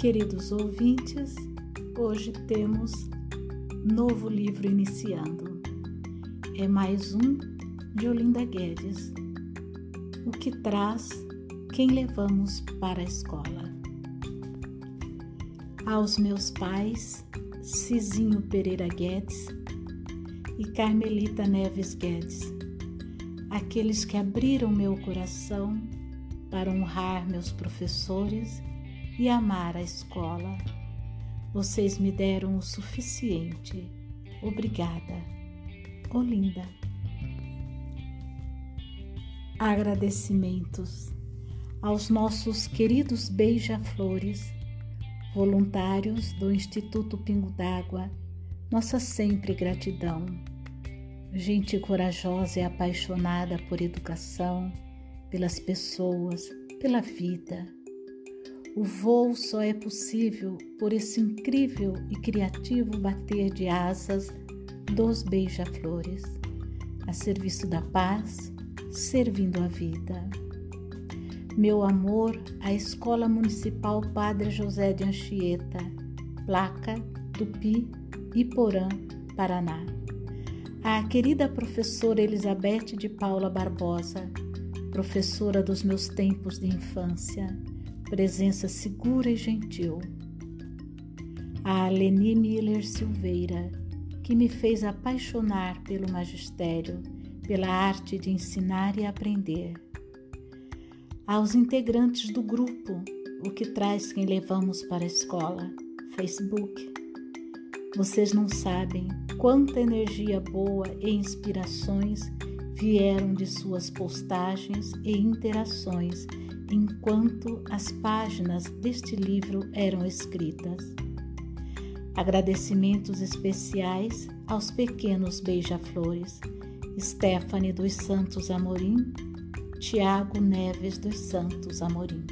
Queridos ouvintes, hoje temos novo livro iniciando. É mais um de Olinda Guedes, o que traz quem levamos para a escola. Aos meus pais, Cizinho Pereira Guedes e Carmelita Neves Guedes, aqueles que abriram meu coração para honrar meus professores e amar a escola. Vocês me deram o suficiente. Obrigada. Olinda. Agradecimentos aos nossos queridos beija-flores, voluntários do Instituto Pingo d'Água, nossa sempre gratidão. Gente corajosa e apaixonada por educação, pelas pessoas, pela vida. O voo só é possível por esse incrível e criativo bater de asas dos beija-flores, a serviço da paz, servindo a vida. Meu amor à Escola Municipal Padre José de Anchieta, Placa, Tupi, Iporã, Paraná. À querida professora Elizabeth de Paula Barbosa, professora dos meus tempos de infância, presença segura e gentil. A Leni Miller Silveira, que me fez apaixonar pelo magistério, pela arte de ensinar e aprender. Aos integrantes do grupo, o que traz quem levamos para a escola, Facebook. Vocês não sabem quanta energia boa e inspirações vieram de suas postagens e interações enquanto as páginas deste livro eram escritas. Agradecimentos especiais aos pequenos beija-flores Stephanie dos Santos Amorim, Tiago Neves dos Santos Amorim.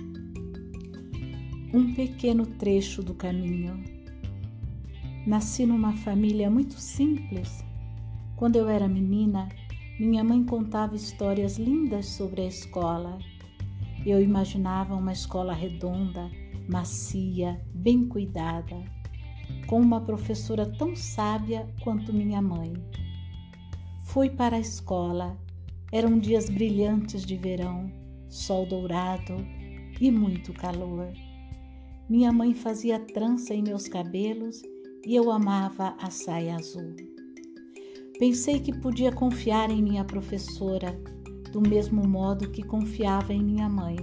Um pequeno trecho do caminho. Nasci numa família muito simples. Quando eu era menina, minha mãe contava histórias lindas sobre a escola. Eu imaginava uma escola redonda, macia, bem cuidada, com uma professora tão sábia quanto minha mãe. Fui para a escola. Eram dias brilhantes de verão, sol dourado e muito calor. Minha mãe fazia trança em meus cabelos e eu amava a saia azul. Pensei que podia confiar em minha professora, do mesmo modo que confiava em minha mãe.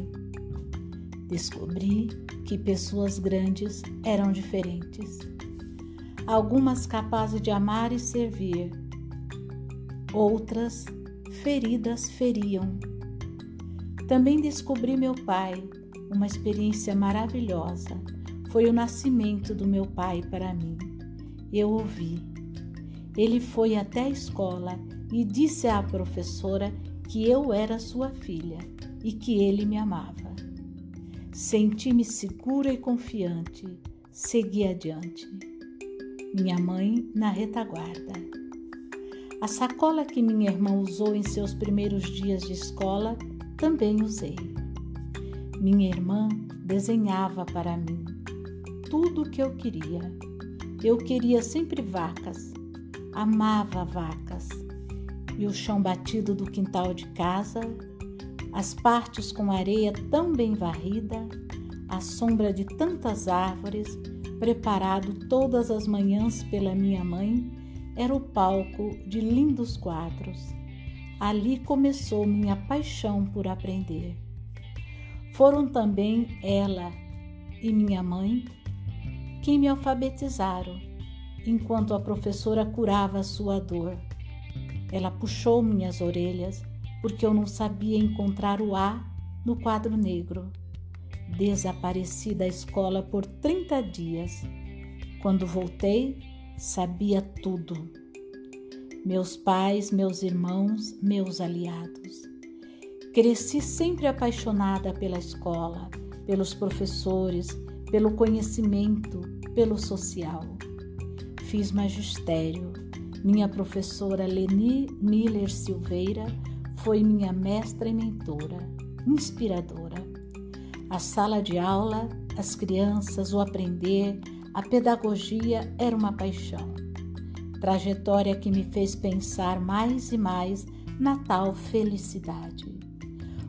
Descobri que pessoas grandes eram diferentes. Algumas capazes de amar e servir, outras feridas feriam. Também descobri meu pai, uma experiência maravilhosa. Foi o nascimento do meu pai para mim. Eu ouvi ele foi até a escola e disse à professora que eu era sua filha e que ele me amava. Senti-me segura e confiante. Segui adiante. Minha mãe na retaguarda. A sacola que minha irmã usou em seus primeiros dias de escola também usei. Minha irmã desenhava para mim tudo o que eu queria. Eu queria sempre vacas, amava vacas e o chão batido do quintal de casa, as partes com areia tão bem varrida, a sombra de tantas árvores, preparado todas as manhãs pela minha mãe, era o palco de lindos quadros. Ali começou minha paixão por aprender. Foram também ela e minha mãe quem me alfabetizaram enquanto a professora curava a sua dor. Ela puxou minhas orelhas porque eu não sabia encontrar o A no quadro negro. Desapareci da escola por 30 dias. Quando voltei, sabia tudo. Meus pais, meus irmãos, meus aliados. Cresci sempre apaixonada pela escola, pelos professores, pelo conhecimento, pelo social fiz magistério. Minha professora Leni Miller Silveira foi minha mestra e mentora, inspiradora. A sala de aula as crianças, o aprender, a pedagogia era uma paixão. Trajetória que me fez pensar mais e mais na tal felicidade.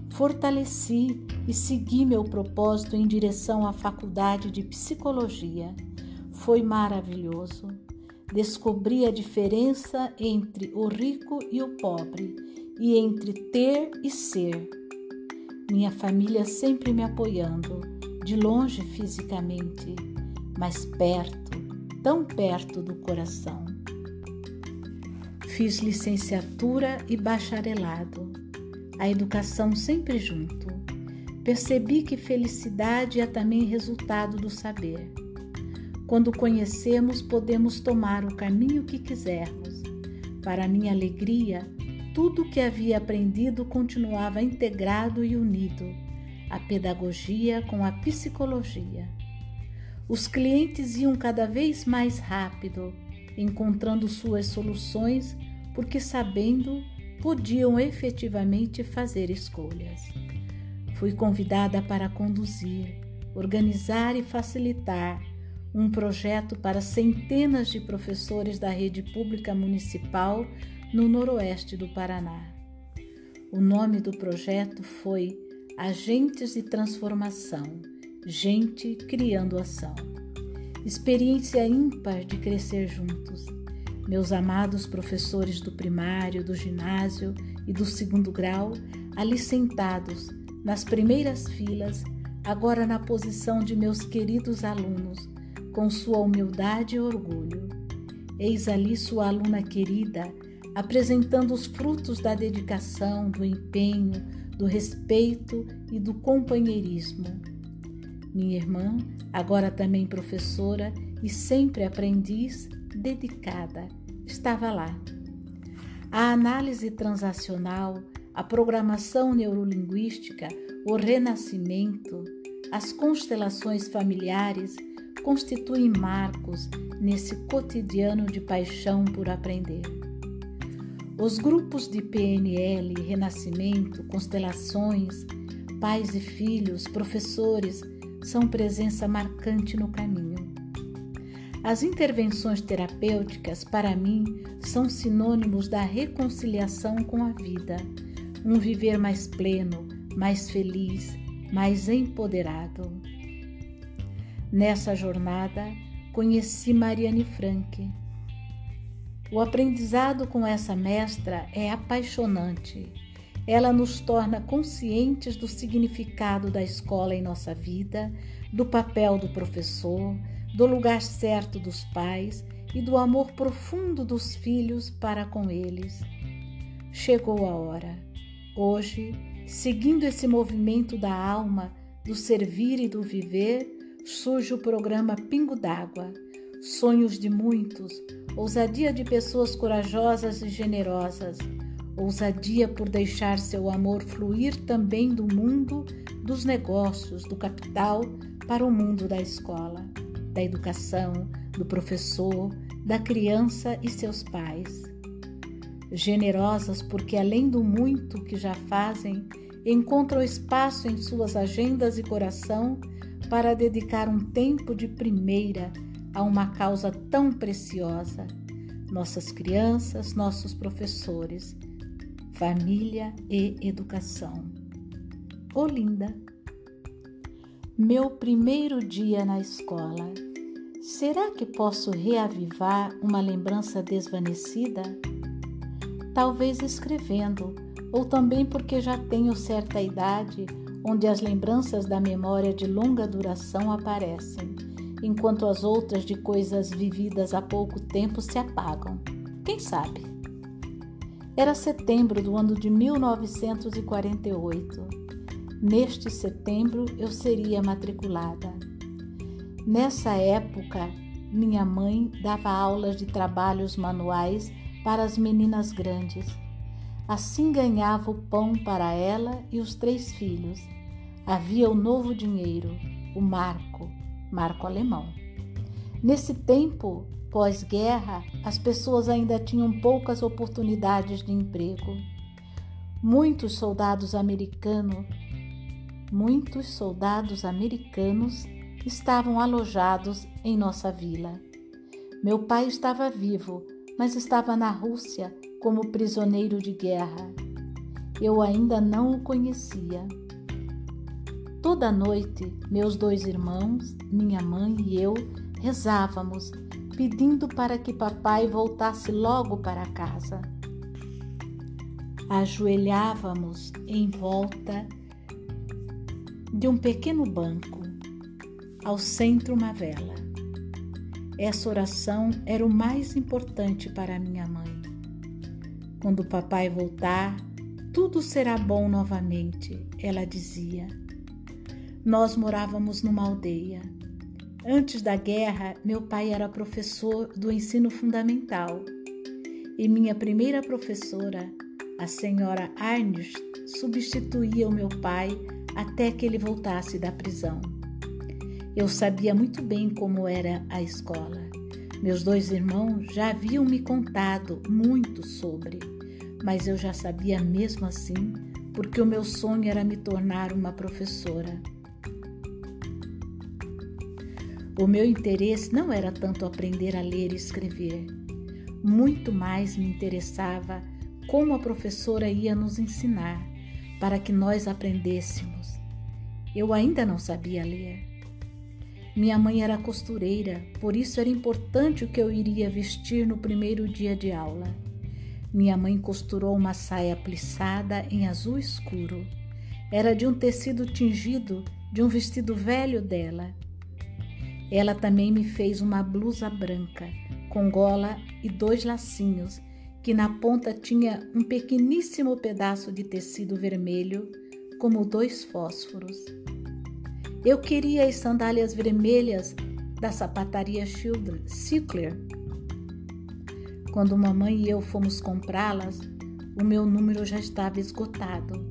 Fortaleci e segui meu propósito em direção à faculdade de psicologia. Foi maravilhoso. Descobri a diferença entre o rico e o pobre e entre ter e ser. Minha família sempre me apoiando, de longe fisicamente, mas perto, tão perto do coração. Fiz licenciatura e bacharelado, a educação sempre junto. Percebi que felicidade é também resultado do saber. Quando conhecemos, podemos tomar o caminho que quisermos. Para minha alegria, tudo o que havia aprendido continuava integrado e unido, a pedagogia com a psicologia. Os clientes iam cada vez mais rápido, encontrando suas soluções, porque sabendo podiam efetivamente fazer escolhas. Fui convidada para conduzir, organizar e facilitar um projeto para centenas de professores da rede pública municipal no noroeste do Paraná. O nome do projeto foi Agentes de Transformação Gente Criando Ação. Experiência ímpar de crescer juntos. Meus amados professores do primário, do ginásio e do segundo grau, ali sentados, nas primeiras filas, agora na posição de meus queridos alunos, com sua humildade e orgulho. Eis ali sua aluna querida, apresentando os frutos da dedicação, do empenho, do respeito e do companheirismo. Minha irmã, agora também professora e sempre aprendiz, dedicada, estava lá. A análise transacional, a programação neurolinguística, o renascimento, as constelações familiares constituem marcos nesse cotidiano de paixão por aprender. Os grupos de PNL, Renascimento, Constelações, pais e filhos, professores são presença marcante no caminho. As intervenções terapêuticas, para mim, são sinônimos da reconciliação com a vida, um viver mais pleno, mais feliz, mais empoderado. Nessa jornada, conheci Mariane Frank o aprendizado com essa mestra é apaixonante. Ela nos torna conscientes do significado da escola em nossa vida, do papel do professor, do lugar certo dos pais e do amor profundo dos filhos para com eles. Chegou a hora. Hoje, seguindo esse movimento da alma, do servir e do viver, surge o programa Pingo d'Água. Sonhos de muitos, ousadia de pessoas corajosas e generosas, ousadia por deixar seu amor fluir também do mundo dos negócios, do capital, para o mundo da escola, da educação, do professor, da criança e seus pais. Generosas porque, além do muito que já fazem, encontram espaço em suas agendas e coração para dedicar um tempo de primeira a uma causa tão preciosa: nossas crianças, nossos professores, família e educação. Olinda. Meu primeiro dia na escola. Será que posso reavivar uma lembrança desvanecida? Talvez escrevendo, ou também porque já tenho certa idade onde as lembranças da memória de longa duração aparecem enquanto as outras de coisas vividas há pouco tempo se apagam. Quem sabe? Era setembro do ano de 1948. Neste setembro eu seria matriculada. Nessa época, minha mãe dava aulas de trabalhos manuais para as meninas grandes. Assim ganhava o pão para ela e os três filhos. Havia o novo dinheiro, o marco, marco alemão. Nesse tempo pós-guerra, as pessoas ainda tinham poucas oportunidades de emprego. Muitos soldados americanos, muitos soldados americanos estavam alojados em nossa vila. Meu pai estava vivo, mas estava na Rússia como prisioneiro de guerra. Eu ainda não o conhecia. Toda noite, meus dois irmãos, minha mãe e eu rezávamos, pedindo para que papai voltasse logo para casa. Ajoelhávamos em volta de um pequeno banco, ao centro uma vela. Essa oração era o mais importante para minha mãe. Quando papai voltar, tudo será bom novamente, ela dizia. Nós morávamos numa aldeia. Antes da guerra, meu pai era professor do ensino fundamental e minha primeira professora, a senhora Arnst, substituía o meu pai até que ele voltasse da prisão. Eu sabia muito bem como era a escola. Meus dois irmãos já haviam me contado muito sobre, mas eu já sabia mesmo assim, porque o meu sonho era me tornar uma professora. O meu interesse não era tanto aprender a ler e escrever, muito mais me interessava como a professora ia nos ensinar para que nós aprendêssemos. Eu ainda não sabia ler. Minha mãe era costureira, por isso era importante o que eu iria vestir no primeiro dia de aula. Minha mãe costurou uma saia plissada em azul escuro. Era de um tecido tingido de um vestido velho dela. Ela também me fez uma blusa branca, com gola e dois lacinhos, que na ponta tinha um pequeníssimo pedaço de tecido vermelho, como dois fósforos. Eu queria as sandálias vermelhas da sapataria Sickler. Quando mamãe e eu fomos comprá-las, o meu número já estava esgotado.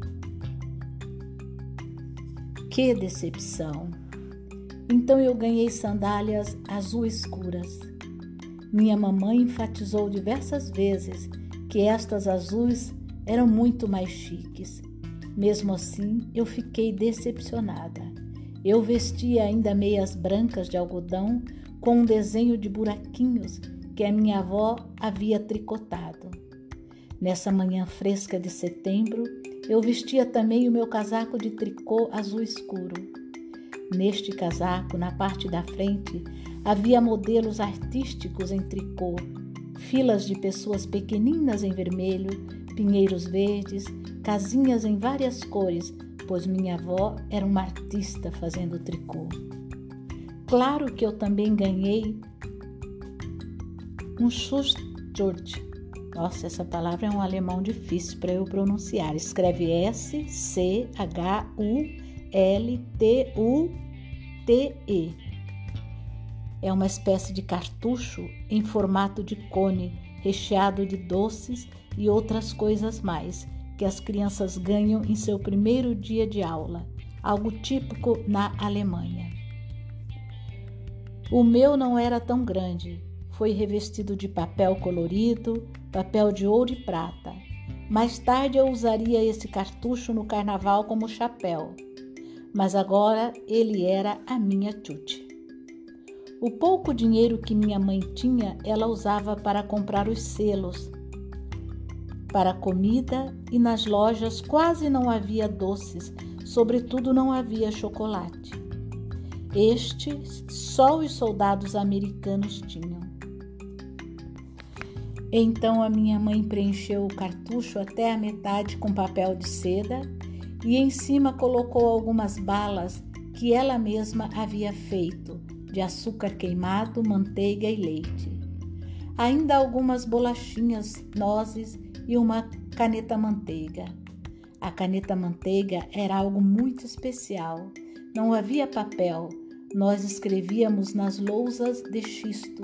Que decepção! Então eu ganhei sandálias azul escuras. Minha mamãe enfatizou diversas vezes que estas azuis eram muito mais chiques. Mesmo assim, eu fiquei decepcionada. Eu vestia ainda meias brancas de algodão com um desenho de buraquinhos que a minha avó havia tricotado. Nessa manhã fresca de setembro, eu vestia também o meu casaco de tricô azul escuro. Neste casaco, na parte da frente, havia modelos artísticos em tricô, filas de pessoas pequeninas em vermelho, pinheiros verdes, casinhas em várias cores pois minha avó era uma artista fazendo tricô. Claro que eu também ganhei um Schutzjurt. Nossa, essa palavra é um alemão difícil para eu pronunciar. Escreve S C H U L T U T E. É uma espécie de cartucho em formato de cone, recheado de doces e outras coisas mais que as crianças ganham em seu primeiro dia de aula, algo típico na Alemanha. O meu não era tão grande, foi revestido de papel colorido, papel de ouro e prata. Mais tarde eu usaria esse cartucho no carnaval como chapéu, mas agora ele era a minha tute. O pouco dinheiro que minha mãe tinha, ela usava para comprar os selos para comida e nas lojas quase não havia doces, sobretudo não havia chocolate. Este só os soldados americanos tinham. Então a minha mãe preencheu o cartucho até a metade com papel de seda e em cima colocou algumas balas que ela mesma havia feito de açúcar queimado, manteiga e leite. Ainda algumas bolachinhas, nozes e uma caneta manteiga. A caneta manteiga era algo muito especial. Não havia papel, nós escrevíamos nas lousas de xisto.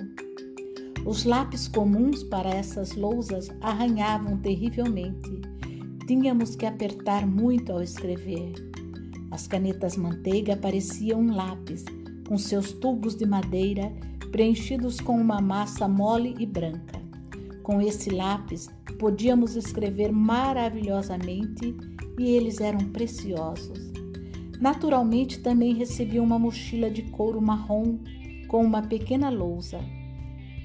Os lápis comuns para essas lousas arranhavam terrivelmente. Tínhamos que apertar muito ao escrever. As canetas manteiga pareciam um lápis, com seus tubos de madeira preenchidos com uma massa mole e branca. Com esse lápis, podíamos escrever maravilhosamente e eles eram preciosos. Naturalmente também recebi uma mochila de couro marrom com uma pequena lousa.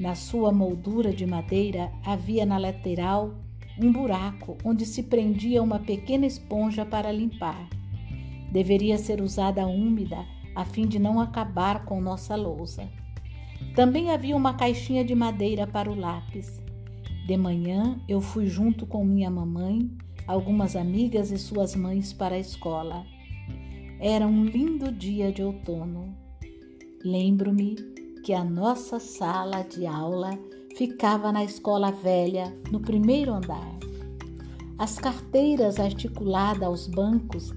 Na sua moldura de madeira havia na lateral um buraco onde se prendia uma pequena esponja para limpar. Deveria ser usada úmida a fim de não acabar com nossa lousa. Também havia uma caixinha de madeira para o lápis. De manhã eu fui junto com minha mamãe, algumas amigas e suas mães para a escola. Era um lindo dia de outono. Lembro-me que a nossa sala de aula ficava na escola velha, no primeiro andar. As carteiras articuladas aos bancos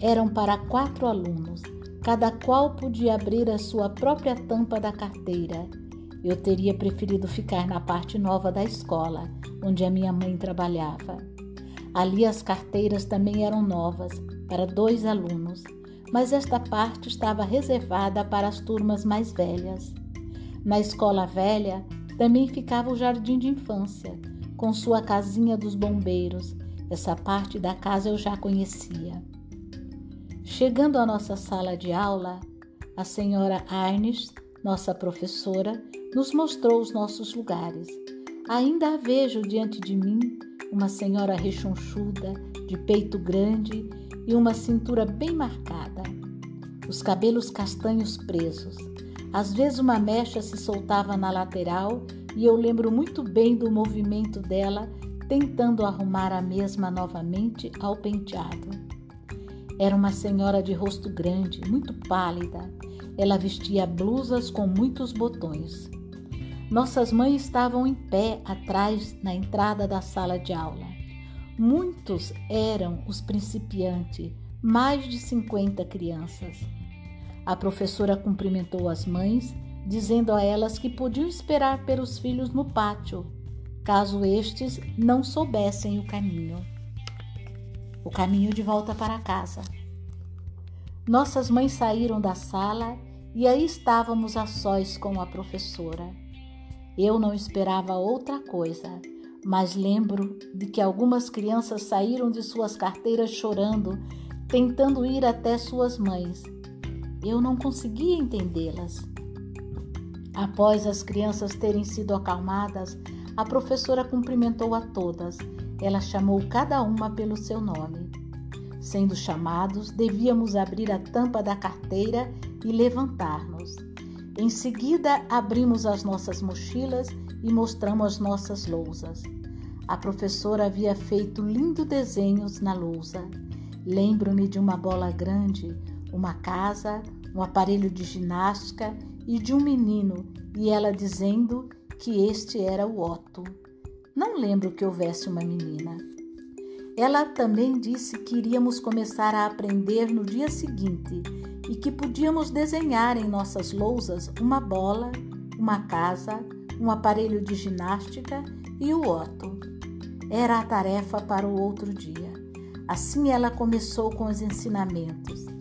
eram para quatro alunos, cada qual podia abrir a sua própria tampa da carteira eu teria preferido ficar na parte nova da escola, onde a minha mãe trabalhava. Ali as carteiras também eram novas, para dois alunos, mas esta parte estava reservada para as turmas mais velhas. Na escola velha também ficava o jardim de infância, com sua casinha dos bombeiros. Essa parte da casa eu já conhecia. Chegando à nossa sala de aula, a senhora Arnes, nossa professora, nos mostrou os nossos lugares. Ainda a vejo diante de mim, uma senhora rechonchuda, de peito grande e uma cintura bem marcada. Os cabelos castanhos presos. Às vezes uma mecha se soltava na lateral e eu lembro muito bem do movimento dela tentando arrumar a mesma novamente ao penteado. Era uma senhora de rosto grande, muito pálida. Ela vestia blusas com muitos botões. Nossas mães estavam em pé atrás na entrada da sala de aula. Muitos eram os principiantes, mais de 50 crianças. A professora cumprimentou as mães, dizendo a elas que podiam esperar pelos filhos no pátio, caso estes não soubessem o caminho. O caminho de volta para casa. Nossas mães saíram da sala e aí estávamos a sós com a professora. Eu não esperava outra coisa, mas lembro de que algumas crianças saíram de suas carteiras chorando, tentando ir até suas mães. Eu não conseguia entendê-las. Após as crianças terem sido acalmadas, a professora cumprimentou a todas. Ela chamou cada uma pelo seu nome. Sendo chamados, devíamos abrir a tampa da carteira e levantar-nos. Em seguida, abrimos as nossas mochilas e mostramos as nossas lousas. A professora havia feito lindos desenhos na lousa. Lembro-me de uma bola grande, uma casa, um aparelho de ginástica e de um menino, e ela dizendo que este era o Otto. Não lembro que houvesse uma menina. Ela também disse que iríamos começar a aprender no dia seguinte e que podíamos desenhar em nossas lousas uma bola, uma casa, um aparelho de ginástica e o Otto. Era a tarefa para o outro dia. Assim ela começou com os ensinamentos.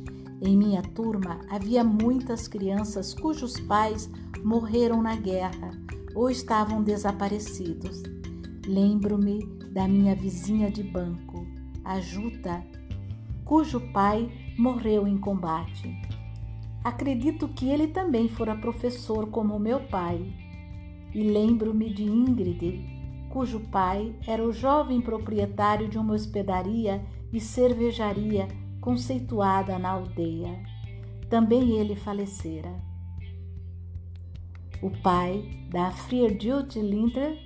Em minha turma havia muitas crianças cujos pais morreram na guerra ou estavam desaparecidos. Lembro-me da minha vizinha de banco, a Juta, cujo pai morreu em combate. Acredito que ele também fora professor como meu pai. E lembro-me de Ingrid, cujo pai era o jovem proprietário de uma hospedaria e cervejaria conceituada na aldeia. Também ele falecera. O pai da Friedrich Linder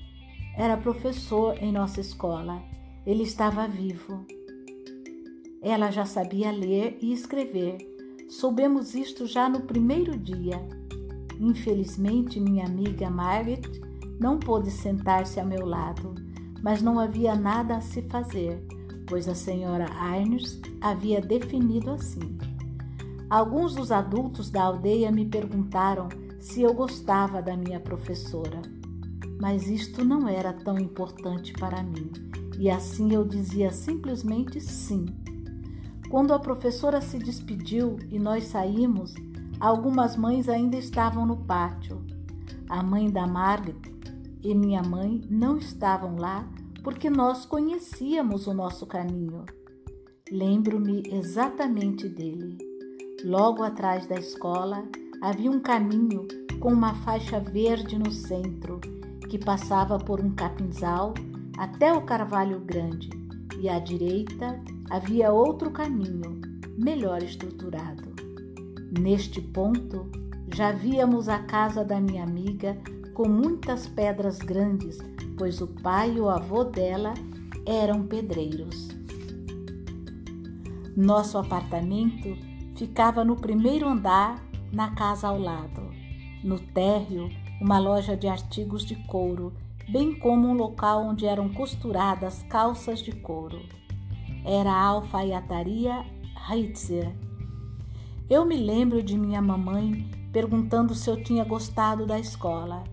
era professor em nossa escola. Ele estava vivo. Ela já sabia ler e escrever. Soubemos isto já no primeiro dia. Infelizmente, minha amiga Margaret não pôde sentar-se ao meu lado, mas não havia nada a se fazer, pois a senhora Arnes havia definido assim. Alguns dos adultos da aldeia me perguntaram se eu gostava da minha professora, mas isto não era tão importante para mim, e assim eu dizia simplesmente sim. Quando a professora se despediu e nós saímos, algumas mães ainda estavam no pátio. A mãe da Margaret e minha mãe não estavam lá porque nós conhecíamos o nosso caminho. Lembro-me exatamente dele. Logo atrás da escola havia um caminho com uma faixa verde no centro, que passava por um capinzal até o Carvalho Grande, e à direita havia outro caminho, melhor estruturado. Neste ponto, já víamos a casa da minha amiga com muitas pedras grandes, pois o pai e o avô dela eram pedreiros. Nosso apartamento ficava no primeiro andar, na casa ao lado. No térreo, uma loja de artigos de couro, bem como um local onde eram costuradas calças de couro. Era a alfaiataria Heitzer. Eu me lembro de minha mamãe perguntando se eu tinha gostado da escola,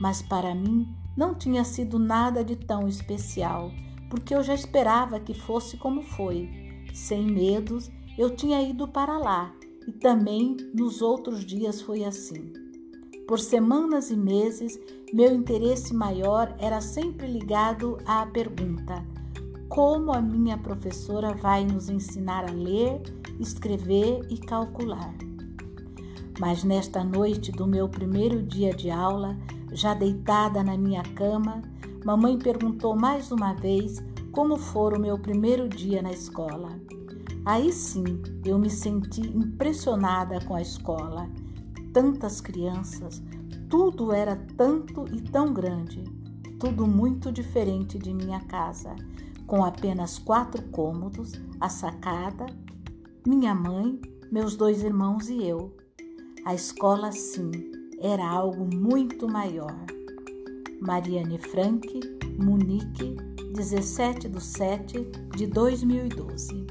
mas para mim não tinha sido nada de tão especial, porque eu já esperava que fosse como foi. Sem medos, eu tinha ido para lá e também nos outros dias foi assim. Por semanas e meses, meu interesse maior era sempre ligado à pergunta: como a minha professora vai nos ensinar a ler, escrever e calcular? Mas nesta noite do meu primeiro dia de aula, já deitada na minha cama, mamãe perguntou mais uma vez como fora o meu primeiro dia na escola. Aí sim eu me senti impressionada com a escola. Tantas crianças, tudo era tanto e tão grande, tudo muito diferente de minha casa, com apenas quatro cômodos, a sacada, minha mãe, meus dois irmãos e eu. A escola, sim, era algo muito maior. Mariane Frank, Munique, 17 de 7 de 2012.